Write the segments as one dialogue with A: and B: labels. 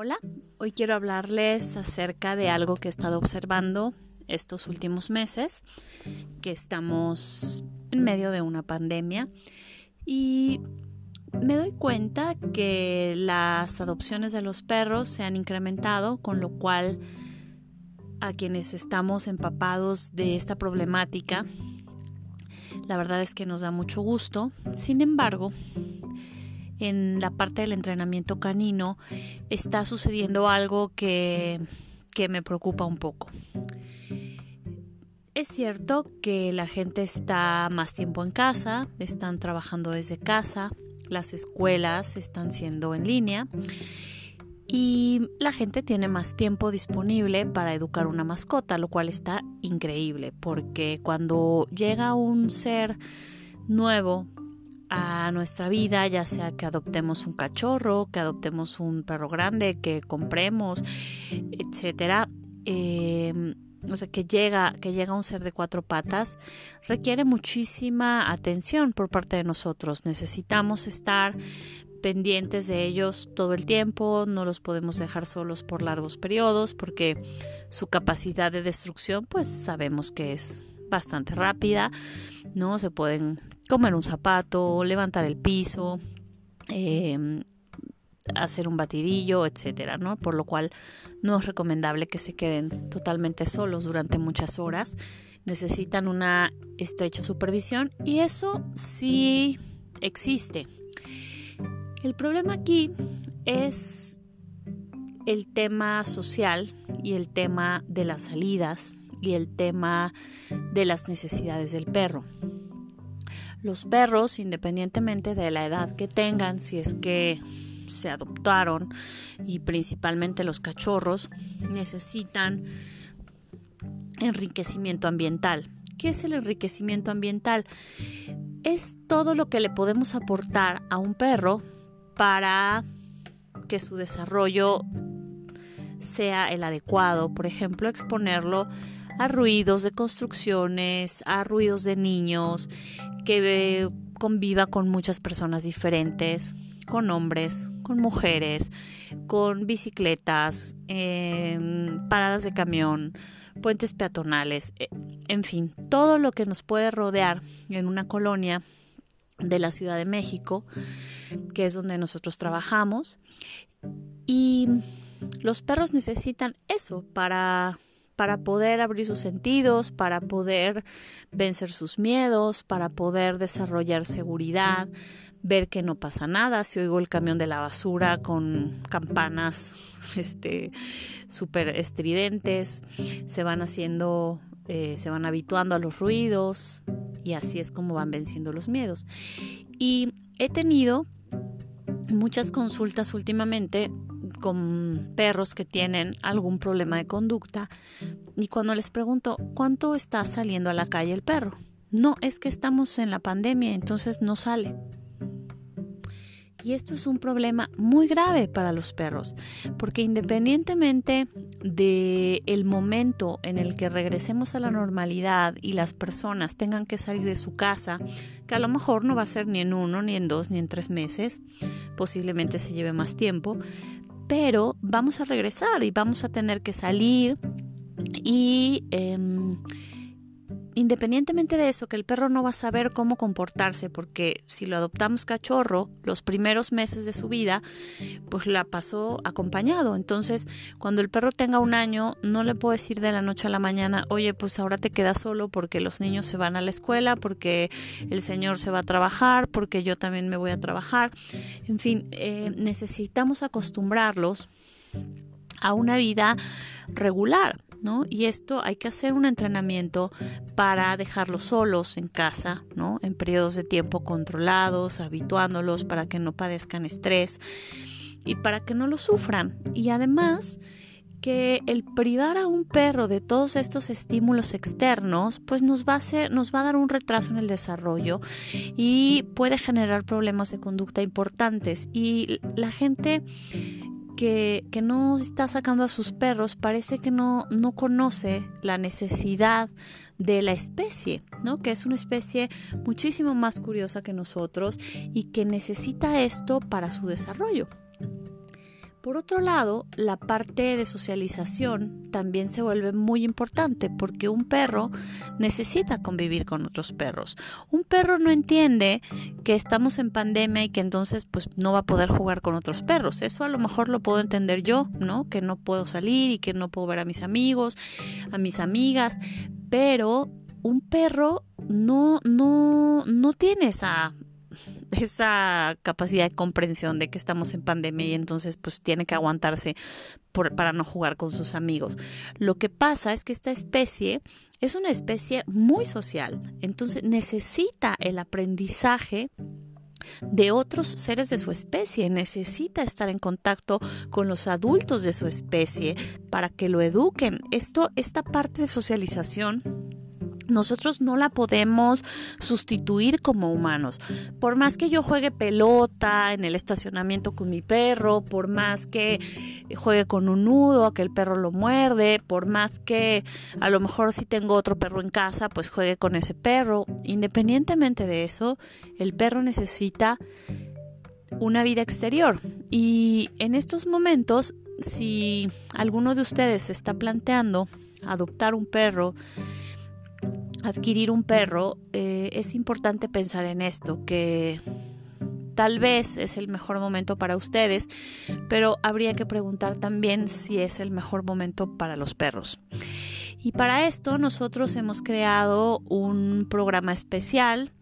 A: Hola, hoy quiero hablarles acerca de algo que he estado observando estos últimos meses, que estamos en medio de una pandemia y me doy cuenta que las adopciones de los perros se han incrementado, con lo cual a quienes estamos empapados de esta problemática, la verdad es que nos da mucho gusto. Sin embargo, en la parte del entrenamiento canino está sucediendo algo que, me preocupa un poco. Es cierto que la gente está más tiempo en casa, están trabajando desde casa, las escuelas están siendo en línea y la gente tiene más tiempo disponible para educar una mascota, lo cual está increíble porque cuando llega un ser nuevo a nuestra vida, ya sea que adoptemos un cachorro, que adoptemos un perro grande, que compremos, etcétera, eh, o sea, que llega, que llega un ser de cuatro patas, requiere muchísima atención por parte de nosotros. Necesitamos estar pendientes de ellos todo el tiempo, no los podemos dejar solos por largos periodos porque su capacidad de destrucción pues sabemos que es bastante rápida, ¿no? Se pueden comer un zapato, levantar el piso, em, hacer un batidillo, etcétera, ¿no? Por lo cual no es recomendable que se queden totalmente solos durante muchas horas. Necesitan una estrecha supervisión y eso sí existe. El problema aquí es el tema social y el tema de las salidas y el tema de las necesidades del perro. Los perros, independientemente de la edad que tengan, si es que se adoptaron y principalmente los cachorros, necesitan enriquecimiento ambiental. ¿Qué es el enriquecimiento ambiental? Es todo lo que le podemos aportar a un perro para que su desarrollo sea el adecuado. Por ejemplo, exponerlo a ruidos de construcciones, a ruidos de niños, que conviva con muchas personas diferentes, con hombres, con mujeres, con bicicletas, paradas de camión, puentes peatonales, e, en fin, todo lo que nos puede rodear en una colonia de la Ciudad de México, que es donde nosotros trabajamos. Y los perros necesitan eso para para poder abrir sus sentidos, para poder vencer sus miedos, para poder desarrollar seguridad, ver que no pasa nada, si oigo el camión de la basura con campanas este súper estridentes, se van haciendo, eh, se van habituando a los ruidos y así es como van venciendo los miedos. Y he tenido muchas consultas últimamente con perros que tienen algún problema de conducta y cuando les pregunto, ¿cuánto está saliendo a la calle el perro? No, es que estamos en la pandemia, entonces no sale. Y esto es un problema muy grave para los perros, porque independientemente de el momento en el que regresemos a la normalidad y las personas tengan que salir de su casa, que a lo mejor no va a ser ni en uno, ni en dos, ni en tres meses, posiblemente se lleve más tiempo, pero vamos a regresar y vamos a tener que salir y em, independientemente de eso, que el perro no va a saber cómo comportarse, porque si lo adoptamos cachorro, los primeros meses de su vida, pues la pasó acompañado. Entonces, cuando el perro tenga un año, no le puedo decir de la noche a la mañana, oye, pues ahora te quedas solo porque los niños se van a la escuela, porque el señor se va a trabajar, porque yo también me voy a trabajar. En fin, eh, necesitamos acostumbrarlos a una vida regular. Y esto hay que hacer un entrenamiento para dejarlos solos en casa, ¿no? En periodos de tiempo controlados, habituándolos para que no padezcan estrés y para que no lo sufran. Y además que el privar a un perro de todos estos estímulos externos, pues nos va a hacer, nos va a dar un retraso en el desarrollo y puede generar problemas de conducta importantes. Y la gente que, no está sacando a sus perros parece que no, no conoce la necesidad de la especie, ¿no? Que es una especie muchísimo más curiosa que nosotros y que necesita esto para su desarrollo. Por otro lado, la parte de socialización también se vuelve muy importante porque un perro necesita convivir con otros perros. Un perro no entiende que estamos en pandemia y que entonces pues no va a poder jugar con otros perros. Eso a lo mejor lo puedo entender yo, ¿no? Que no puedo salir y que no puedo ver a mis amigos, a mis amigas, pero un perro no no no tiene esa esa capacidad de comprensión de que estamos en pandemia y entonces pues tiene que aguantarse para no jugar con sus amigos. Lo que pasa es que esta especie es una especie muy social, entonces necesita el aprendizaje de otros seres de su especie, necesita estar en contacto con los adultos de su especie para que lo eduquen. Esto, esta parte de socialización nosotros no la podemos sustituir como humanos. Por más que yo juegue pelota en el estacionamiento con mi perro, por más que juegue con un nudo, que el perro lo muerde, por más que a lo mejor si tengo otro perro en casa, pues juegue con ese perro. Independientemente de eso, el perro necesita una vida exterior. Y en estos momentos, si alguno de ustedes está planteando adoptar un perro, adquirir un perro, eh, es importante pensar en esto, que tal vez es el mejor momento para ustedes, pero habría que preguntar también si es el mejor momento para los perros. Y para esto nosotros hemos creado un programa especial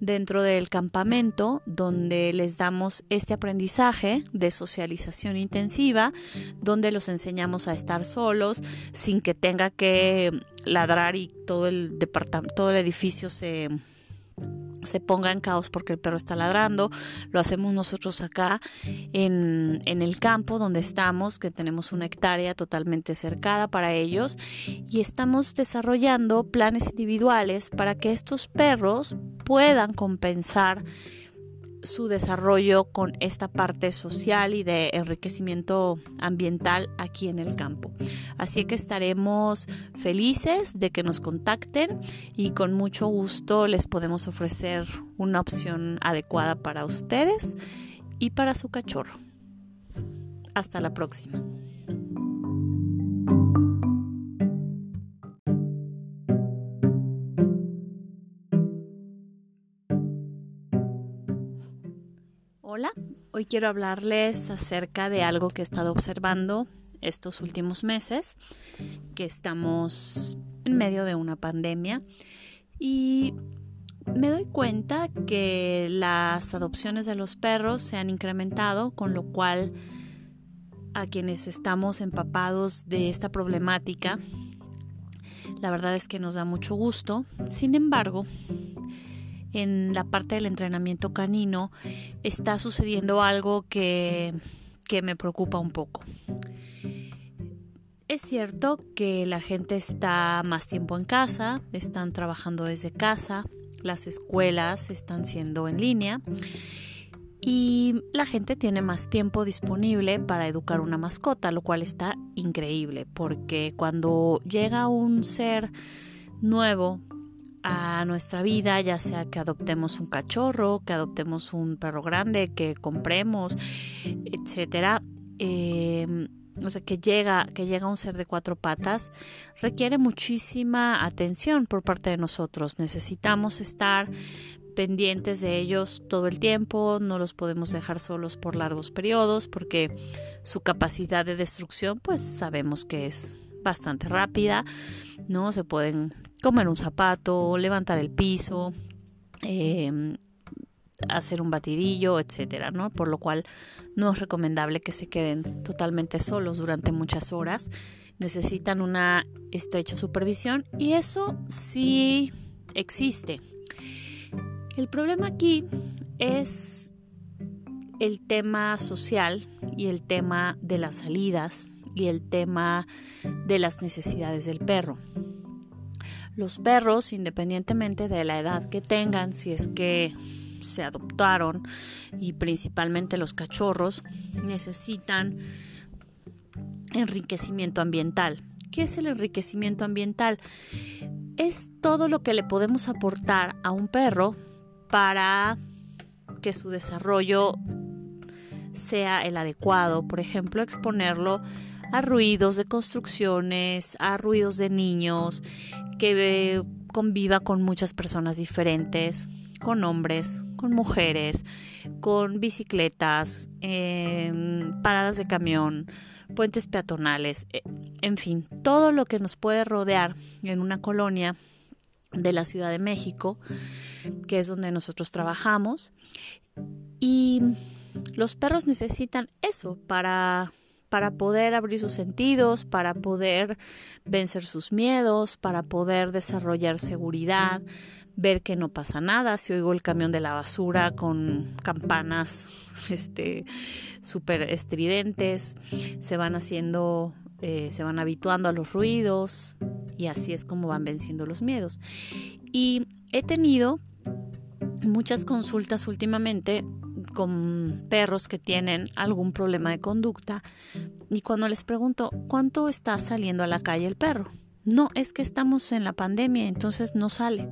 A: dentro del campamento donde les damos este aprendizaje de socialización intensiva, donde los enseñamos a estar solos sin que tenga que ladrar y todo el departamento, todo el edificio se se ponga en caos porque el perro está ladrando. Lo hacemos nosotros acá en, en, el campo donde estamos, que tenemos una hectárea totalmente cercada para ellos. Y estamos desarrollando planes individuales para que estos perros puedan compensar su desarrollo con esta parte social y de enriquecimiento ambiental aquí en el campo. Así que estaremos felices de que nos contacten y con mucho gusto les podemos ofrecer una opción adecuada para ustedes y para su cachorro. Hasta la próxima. Hola, hoy quiero hablarles acerca de algo que he estado observando estos últimos meses, que estamos en medio de una pandemia y me doy cuenta que las adopciones de los perros se han incrementado, con lo cual a quienes estamos empapados de esta problemática, la verdad es que nos da mucho gusto. Sin embargo, en la parte del entrenamiento canino está sucediendo algo que, me preocupa un poco. Es cierto que la gente está más tiempo en casa, están trabajando desde casa, las escuelas están siendo en línea y la gente tiene más tiempo disponible para educar una mascota, lo cual está increíble porque cuando llega un ser nuevo a nuestra vida, ya sea que adoptemos un cachorro, que adoptemos un perro grande, que compremos, etcétera. Em, o que llega, que llega un ser de cuatro patas, requiere muchísima atención por parte de nosotros. Necesitamos estar pendientes de ellos todo el tiempo, no los podemos dejar solos por largos periodos porque su capacidad de destrucción pues sabemos que es bastante rápida, ¿no? Se pueden comer un zapato, levantar el piso, em, hacer un batidillo, etcétera, ¿no? Por lo cual no es recomendable que se queden totalmente solos durante muchas horas. Necesitan una estrecha supervisión y eso sí existe. El problema aquí es el tema social y el tema de las salidas y el tema de las necesidades del perro. Los perros, independientemente de la edad que tengan, si es que se adoptaron y principalmente los cachorros, necesitan enriquecimiento ambiental. ¿Qué es el enriquecimiento ambiental? Es todo lo que le podemos aportar a un perro para que su desarrollo sea el adecuado. Por ejemplo, exponerlo a ruidos de construcciones, a ruidos de niños, que conviva con muchas personas diferentes, con hombres, con mujeres, con bicicletas, paradas de camión, puentes peatonales, eh, en fin, todo lo que nos puede rodear en una colonia de la Ciudad de México, que es donde nosotros trabajamos. Y los perros necesitan eso para para poder abrir sus sentidos, para poder vencer sus miedos, para poder desarrollar seguridad, ver que no pasa nada. Si oigo el camión de la basura con campanas este súper estridentes, se van haciendo, eh, se van habituando a los ruidos y así es como van venciendo los miedos. Y he tenido muchas consultas últimamente con perros que tienen algún problema de conducta y cuando les pregunto, ¿cuánto está saliendo a la calle el perro? No, es que estamos en la pandemia, entonces no sale.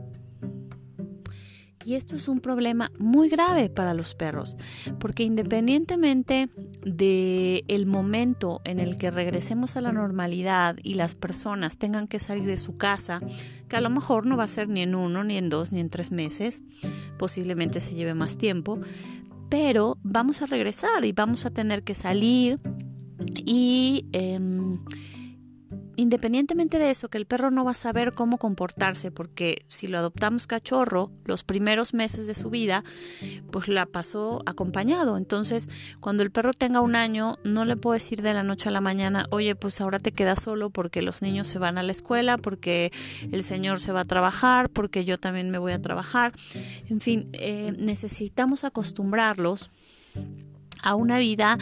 A: Y esto es un problema muy grave para los perros, porque independientemente de el momento en el que regresemos a la normalidad y las personas tengan que salir de su casa, que a lo mejor no va a ser ni en uno, ni en dos, ni en tres meses, posiblemente se lleve más tiempo, pero vamos a regresar y vamos a tener que salir y em, independientemente de eso, que el perro no va a saber cómo comportarse, porque si lo adoptamos cachorro, los primeros meses de su vida, pues la pasó acompañado. Entonces, cuando el perro tenga un año, no le puedo decir de la noche a la mañana, oye, pues ahora te quedas solo porque los niños se van a la escuela, porque el señor se va a trabajar, porque yo también me voy a trabajar. En fin, eh, necesitamos acostumbrarlos a una vida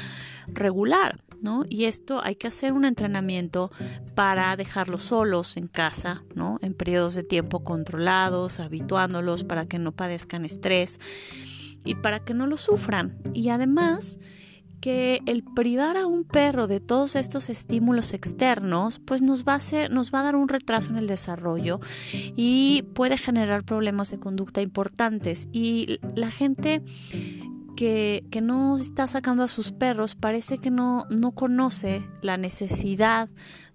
A: regular. ¿No? Y esto hay que hacer un entrenamiento para dejarlos solos en casa, ¿no? En periodos de tiempo controlados, habituándolos para que no padezcan estrés y para que no lo sufran. Y además que el privar a un perro de todos estos estímulos externos, pues nos va a hacer, nos va a dar un retraso en el desarrollo y puede generar problemas de conducta importantes. Y la gente que, no está sacando a sus perros parece que no, no conoce la necesidad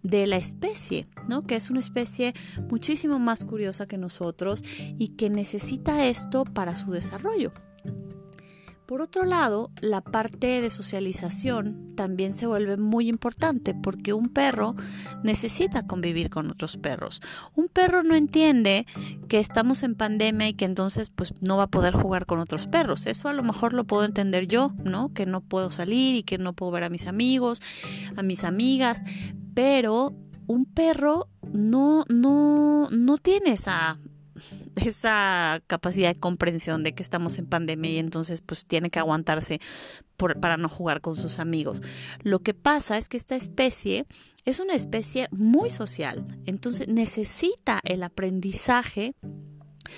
A: de la especie, ¿no? Que es una especie muchísimo más curiosa que nosotros y que necesita esto para su desarrollo. Por otro lado, la parte de socialización también se vuelve muy importante porque un perro necesita convivir con otros perros. Un perro no entiende que estamos en pandemia y que entonces pues no va a poder jugar con otros perros. Eso a lo mejor lo puedo entender yo, ¿no? Que no puedo salir y que no puedo ver a mis amigos, a mis amigas, pero un perro no no no tiene esa esa capacidad de comprensión de que estamos en pandemia y entonces pues tiene que aguantarse para no jugar con sus amigos. Lo que pasa es que esta especie es una especie muy social, entonces necesita el aprendizaje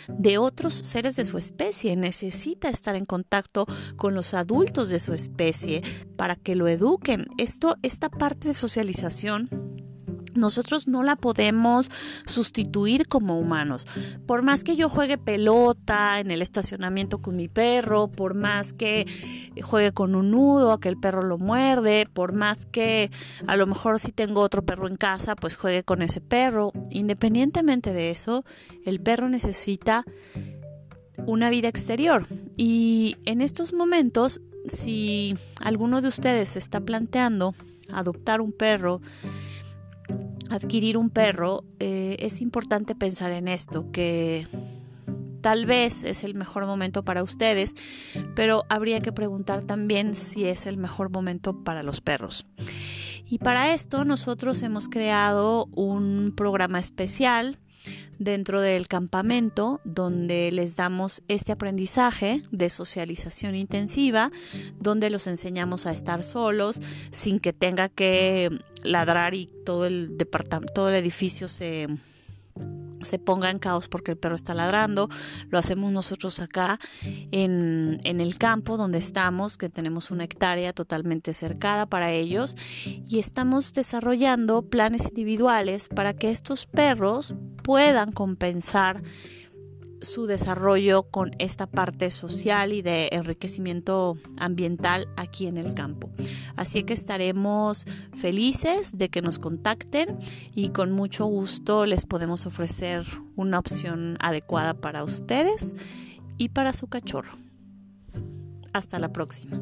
A: de otros seres de su especie, necesita estar en contacto con los adultos de su especie para que lo eduquen. Esto, esta parte de socialización nosotros no la podemos sustituir como humanos. Por más que yo juegue pelota en el estacionamiento con mi perro, por más que juegue con un nudo, que el perro lo muerde, por más que a lo mejor si tengo otro perro en casa, pues juegue con ese perro. Independientemente de eso, el perro necesita una vida exterior. Y en estos momentos, si alguno de ustedes está planteando adoptar un perro, adquirir un perro, eh, es importante pensar en esto, que tal vez es el mejor momento para ustedes, pero habría que preguntar también si es el mejor momento para los perros. Y para esto nosotros hemos creado un programa especial dentro del campamento donde les damos este aprendizaje de socialización intensiva, donde los enseñamos a estar solos sin que tenga que ladrar y todo el departamento, todo el edificio se se ponga en caos porque el perro está ladrando. Lo hacemos nosotros acá en, en, el campo donde estamos, que tenemos una hectárea totalmente cercada para ellos y estamos desarrollando planes individuales para que estos perros puedan compensar su desarrollo con esta parte social y de enriquecimiento ambiental aquí en el campo. Así que estaremos felices de que nos contacten y con mucho gusto les podemos ofrecer una opción adecuada para ustedes y para su cachorro. Hasta la próxima.